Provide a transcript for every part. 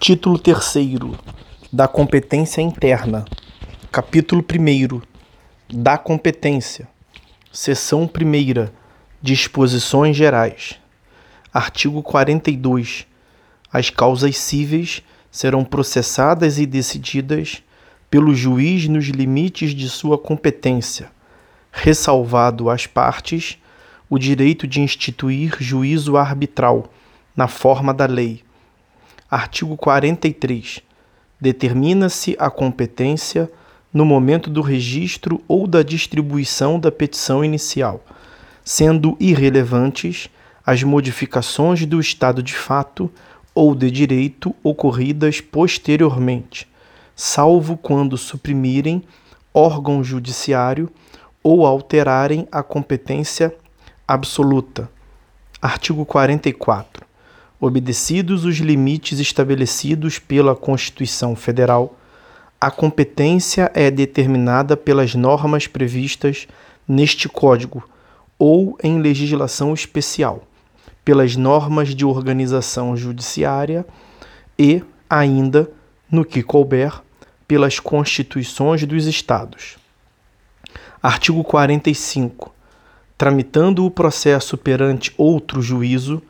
Título terceiro da competência interna. Capítulo primeiro da competência. Seção primeira. Disposições gerais. Artigo 42. As causas cíveis serão processadas e decididas pelo juiz nos limites de sua competência, ressalvado às partes o direito de instituir juízo arbitral na forma da lei Artigo 43. Determina-se a competência no momento do registro ou da distribuição da petição inicial, sendo irrelevantes as modificações do estado de fato ou de direito ocorridas posteriormente, salvo quando suprimirem órgão judiciário ou alterarem a competência absoluta. Artigo 44 obedecidos os limites estabelecidos pela Constituição Federal, a competência é determinada pelas normas previstas neste Código ou em legislação especial, pelas normas de organização judiciária e, ainda, no que couber, pelas constituições dos Estados. Artigo 45. Tramitando o processo perante outro juízo,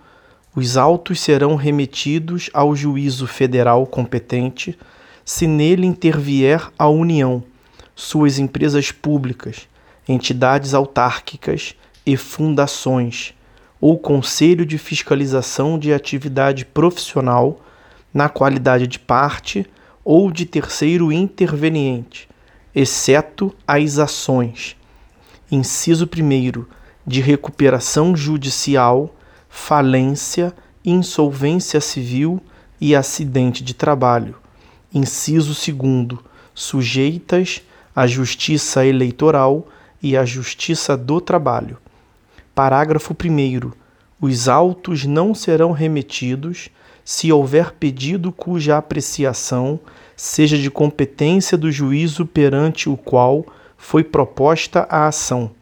os autos serão remetidos ao juízo federal competente se nele intervier a União, suas empresas públicas, entidades autárquicas e fundações, ou Conselho de Fiscalização de Atividade Profissional, na qualidade de parte ou de terceiro interveniente, exceto as ações. Inciso 1 de recuperação judicial falência, insolvência civil e acidente de trabalho. Inciso 2. Sujeitas à Justiça Eleitoral e à Justiça do Trabalho. Parágrafo 1. Os autos não serão remetidos se houver pedido cuja apreciação seja de competência do juízo perante o qual foi proposta a ação.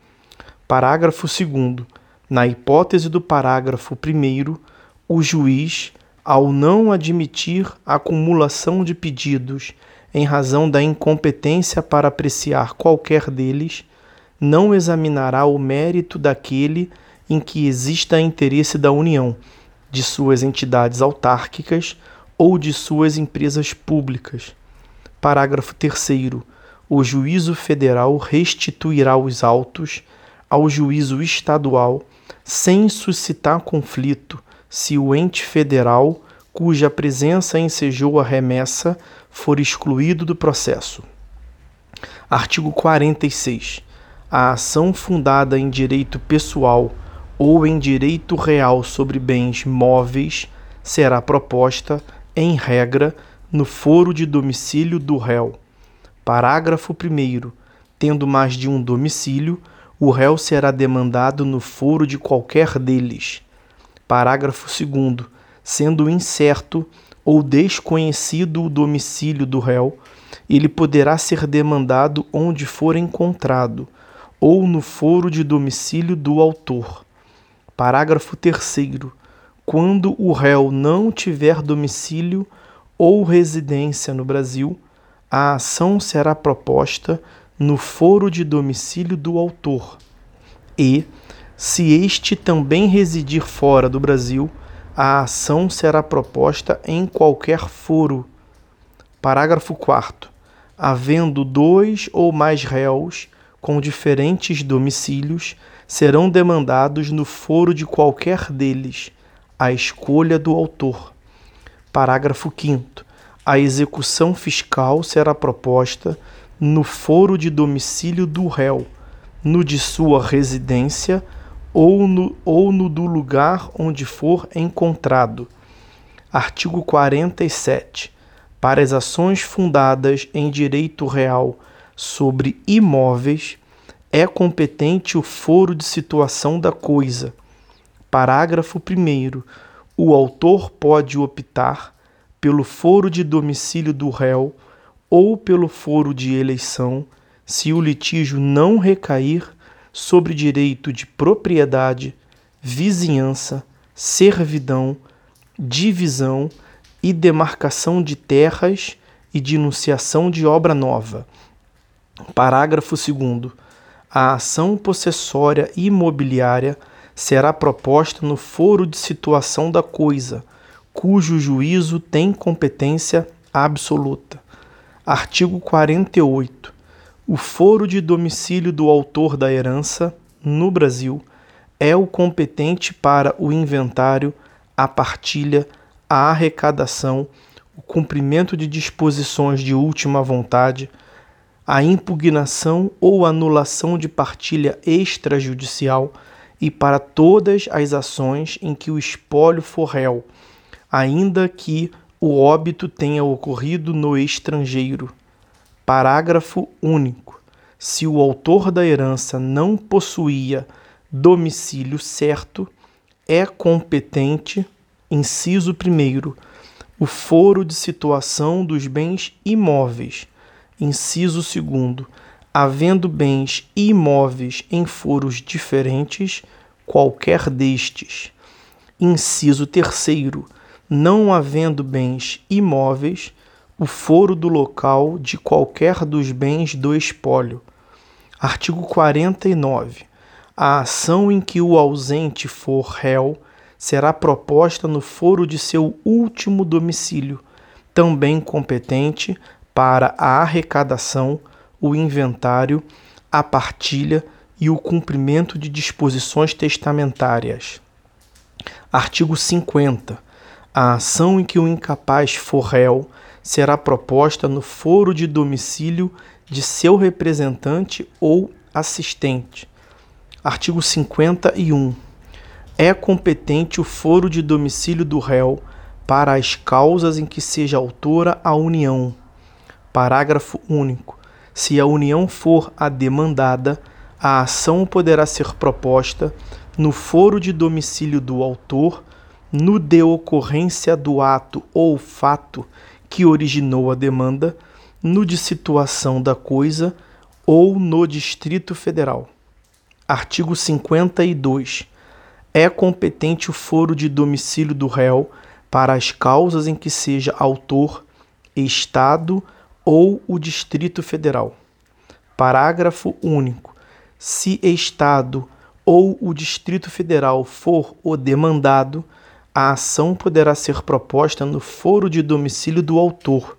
Parágrafo 2. Na hipótese do parágrafo 1, o juiz, ao não admitir acumulação de pedidos em razão da incompetência para apreciar qualquer deles, não examinará o mérito daquele em que exista interesse da União, de suas entidades autárquicas ou de suas empresas públicas. Parágrafo 3. O juízo federal restituirá os autos ao juízo estadual sem suscitar conflito, se o ente federal cuja presença ensejou a remessa for excluído do processo. Artigo 46. A ação fundada em direito pessoal ou em direito real sobre bens móveis será proposta, em regra, no foro de domicílio do réu. Parágrafo 1. Tendo mais de um domicílio, o réu será demandado no foro de qualquer deles. Parágrafo 2. Sendo incerto ou desconhecido o domicílio do réu, ele poderá ser demandado onde for encontrado, ou no foro de domicílio do autor. Parágrafo 3. Quando o réu não tiver domicílio ou residência no Brasil, a ação será proposta no foro de domicílio do autor, e, se este também residir fora do Brasil, a ação será proposta em qualquer foro. Parágrafo 4. Havendo dois ou mais réus com diferentes domicílios, serão demandados no foro de qualquer deles, à escolha do autor. Parágrafo 5. A execução fiscal será proposta no foro de domicílio do réu, no de sua residência ou no, ou no do lugar onde for encontrado. Artigo 47. Para as ações fundadas em direito real sobre imóveis, é competente o foro de situação da coisa. Parágrafo 1. O autor pode optar pelo foro de domicílio do réu ou pelo foro de eleição, se o litígio não recair sobre direito de propriedade, vizinhança, servidão, divisão e demarcação de terras e de enunciação de obra nova. Parágrafo 2. A ação possessória imobiliária será proposta no foro de situação da coisa, cujo juízo tem competência absoluta. Artigo 48. O foro de domicílio do autor da herança, no Brasil, é o competente para o inventário, a partilha, a arrecadação, o cumprimento de disposições de última vontade, a impugnação ou anulação de partilha extrajudicial e para todas as ações em que o espólio for réu, ainda que o óbito tenha ocorrido no estrangeiro. Parágrafo único. Se o autor da herança não possuía domicílio certo, é competente, inciso 1, o foro de situação dos bens imóveis Inciso 2. Havendo bens imóveis em foros diferentes, qualquer destes. Inciso 3. Não havendo bens imóveis, o foro do local de qualquer dos bens do espólio. Artigo 49. A ação em que o ausente for réu será proposta no foro de seu último domicílio, também competente para a arrecadação, o inventário, a partilha e o cumprimento de disposições testamentárias. Artigo 50. A ação em que o incapaz for réu será proposta no foro de domicílio de seu representante ou assistente. Artigo 51. É competente o foro de domicílio do réu para as causas em que seja autora a União Parágrafo único. Se a união for a demandada, a ação poderá ser proposta no foro de domicílio do autor, no de ocorrência do ato ou fato que originou a demanda, no de situação da coisa ou no Distrito Federal. Artigo 52. É competente o foro de domicílio do réu para as causas em que seja autor, Estado, ou o Distrito Federal. Parágrafo único. Se Estado ou o Distrito Federal for o demandado, a ação poderá ser proposta no foro de domicílio do autor,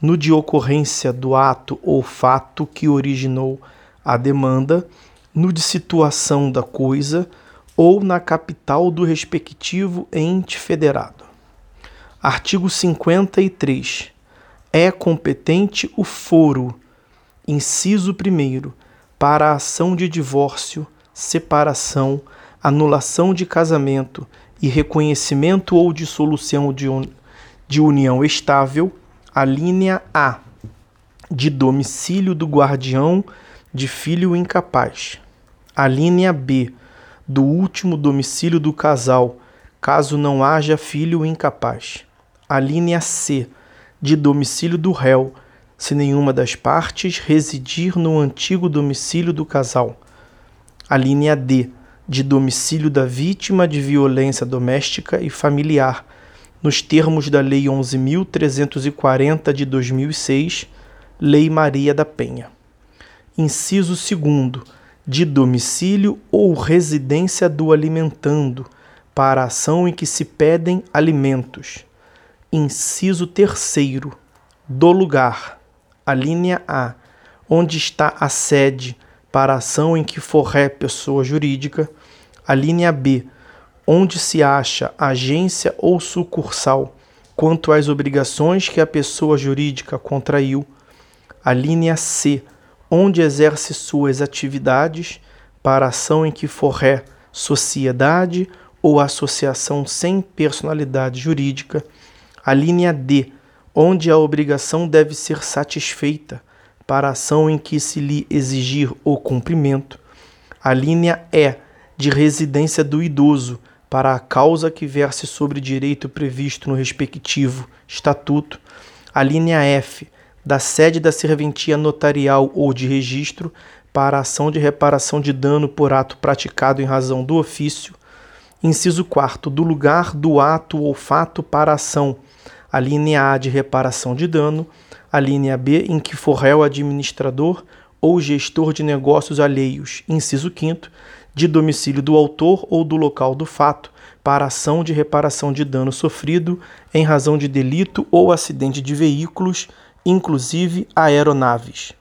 no de ocorrência do ato ou fato que originou a demanda, no de situação da coisa ou na capital do respectivo ente federado. Artigo 53 é competente o foro, inciso 1, para a ação de divórcio, separação, anulação de casamento e reconhecimento ou dissolução de, un... de união estável, a linha A, de domicílio do guardião de filho incapaz. A linha B, do último domicílio do casal, caso não haja filho incapaz. A linha C, de domicílio do réu, se nenhuma das partes residir no antigo domicílio do casal. A linha D, de domicílio da vítima de violência doméstica e familiar, nos termos da Lei 11.340 de 2006, Lei Maria da Penha. Inciso 2. De domicílio ou residência do alimentando, para a ação em que se pedem alimentos Inciso terceiro do lugar, a linha A, onde está a sede para a ação em que for ré pessoa jurídica, a linha B, onde se acha agência ou sucursal quanto às obrigações que a pessoa jurídica contraiu, a linha C, onde exerce suas atividades para a ação em que for ré sociedade ou associação sem personalidade jurídica, a linha D, onde a obrigação deve ser satisfeita para a ação em que se lhe exigir o cumprimento. A linha E, de residência do idoso, para a causa que verse sobre direito previsto no respectivo estatuto. A linha F, da sede da serventia notarial ou de registro, para ação de reparação de dano por ato praticado em razão do ofício. Inciso 4. Do lugar do ato ou fato para ação A linha A de reparação de dano. A linha B em que for réu administrador ou gestor de negócios alheios, inciso 5 de domicílio do autor ou do local do fato, para ação de reparação de dano sofrido em razão de delito ou acidente de veículos, inclusive aeronaves.